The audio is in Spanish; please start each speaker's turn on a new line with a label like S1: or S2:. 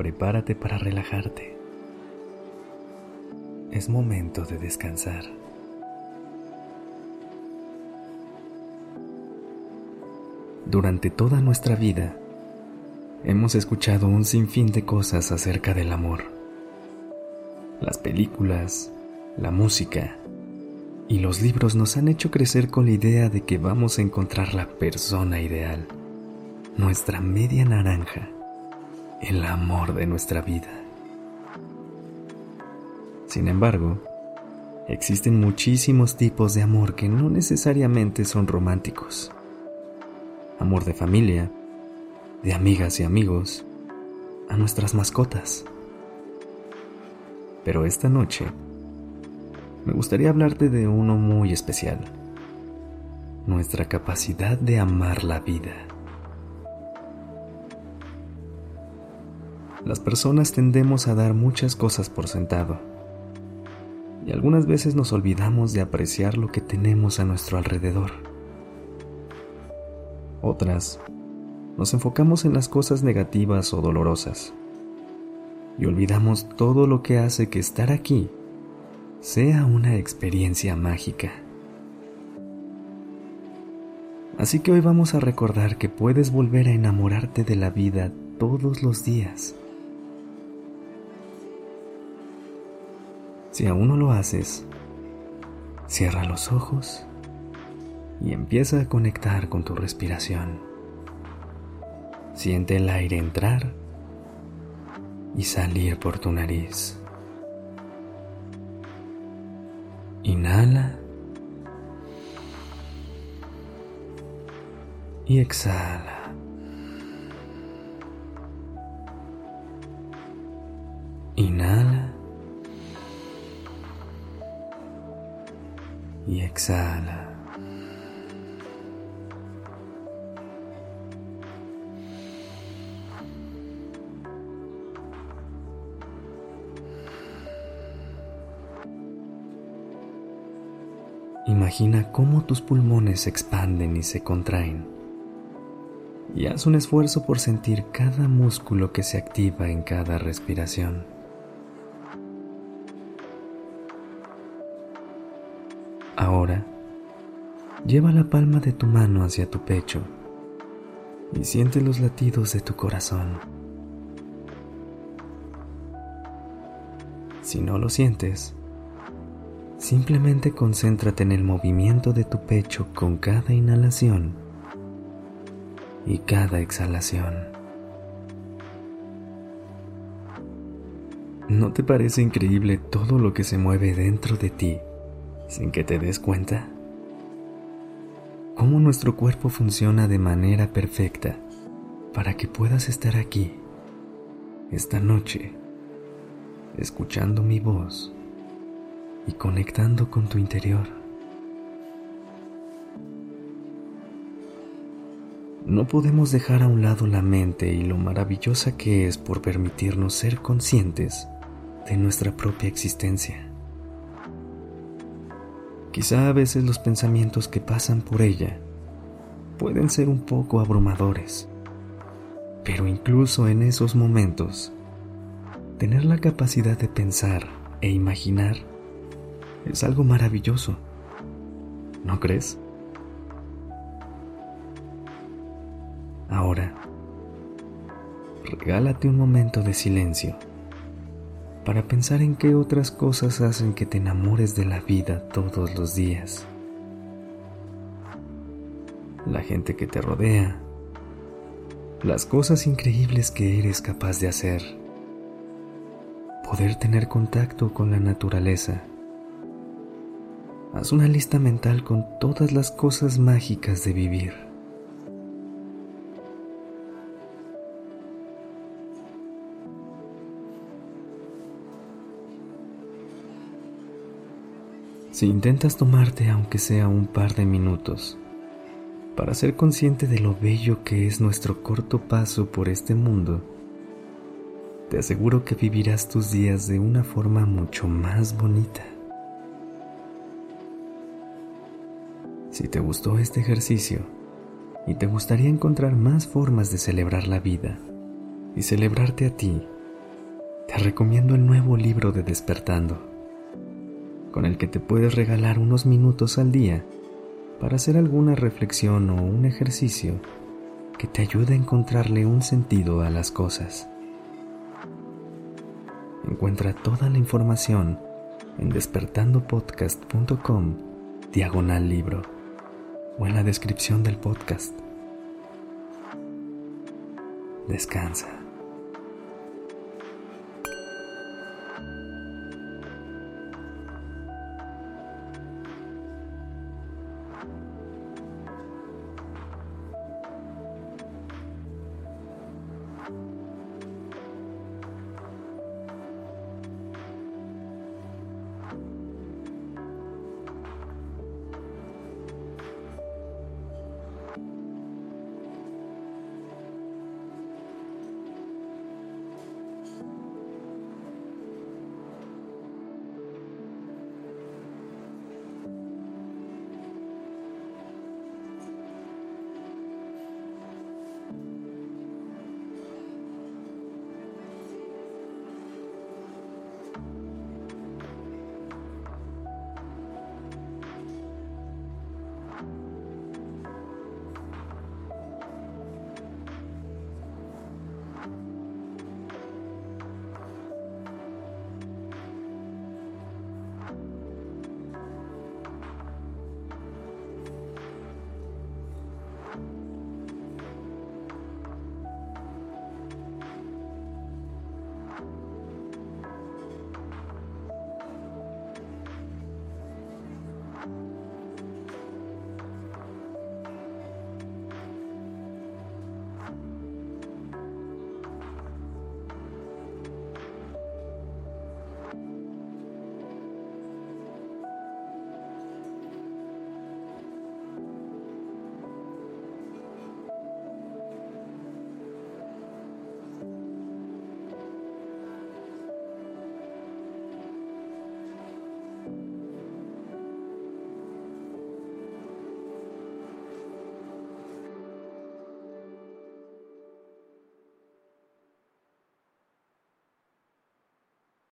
S1: Prepárate para relajarte. Es momento de descansar. Durante toda nuestra vida, hemos escuchado un sinfín de cosas acerca del amor. Las películas, la música y los libros nos han hecho crecer con la idea de que vamos a encontrar la persona ideal, nuestra media naranja, el amor de nuestra vida. Sin embargo, existen muchísimos tipos de amor que no necesariamente son románticos. Amor de familia, de amigas y amigos, a nuestras mascotas. Pero esta noche, me gustaría hablarte de uno muy especial, nuestra capacidad de amar la vida. Las personas tendemos a dar muchas cosas por sentado y algunas veces nos olvidamos de apreciar lo que tenemos a nuestro alrededor. Otras, nos enfocamos en las cosas negativas o dolorosas y olvidamos todo lo que hace que estar aquí sea una experiencia mágica. Así que hoy vamos a recordar que puedes volver a enamorarte de la vida todos los días. Si aún no lo haces, cierra los ojos y empieza a conectar con tu respiración. Siente el aire entrar y salir por tu nariz. Inhala. Y exhala. Inhala. Y exhala. Imagina cómo tus pulmones se expanden y se contraen. Y haz un esfuerzo por sentir cada músculo que se activa en cada respiración. Ahora, lleva la palma de tu mano hacia tu pecho y siente los latidos de tu corazón. Si no lo sientes, Simplemente concéntrate en el movimiento de tu pecho con cada inhalación y cada exhalación. ¿No te parece increíble todo lo que se mueve dentro de ti sin que te des cuenta? ¿Cómo nuestro cuerpo funciona de manera perfecta para que puedas estar aquí, esta noche, escuchando mi voz? y conectando con tu interior. No podemos dejar a un lado la mente y lo maravillosa que es por permitirnos ser conscientes de nuestra propia existencia. Quizá a veces los pensamientos que pasan por ella pueden ser un poco abrumadores, pero incluso en esos momentos, tener la capacidad de pensar e imaginar es algo maravilloso. ¿No crees? Ahora, regálate un momento de silencio para pensar en qué otras cosas hacen que te enamores de la vida todos los días. La gente que te rodea, las cosas increíbles que eres capaz de hacer, poder tener contacto con la naturaleza Haz una lista mental con todas las cosas mágicas de vivir. Si intentas tomarte aunque sea un par de minutos para ser consciente de lo bello que es nuestro corto paso por este mundo, te aseguro que vivirás tus días de una forma mucho más bonita. Si te gustó este ejercicio y te gustaría encontrar más formas de celebrar la vida y celebrarte a ti, te recomiendo el nuevo libro de Despertando, con el que te puedes regalar unos minutos al día para hacer alguna reflexión o un ejercicio que te ayude a encontrarle un sentido a las cosas. Encuentra toda la información en despertandopodcast.com diagonal libro o en la descripción del podcast. Descansa.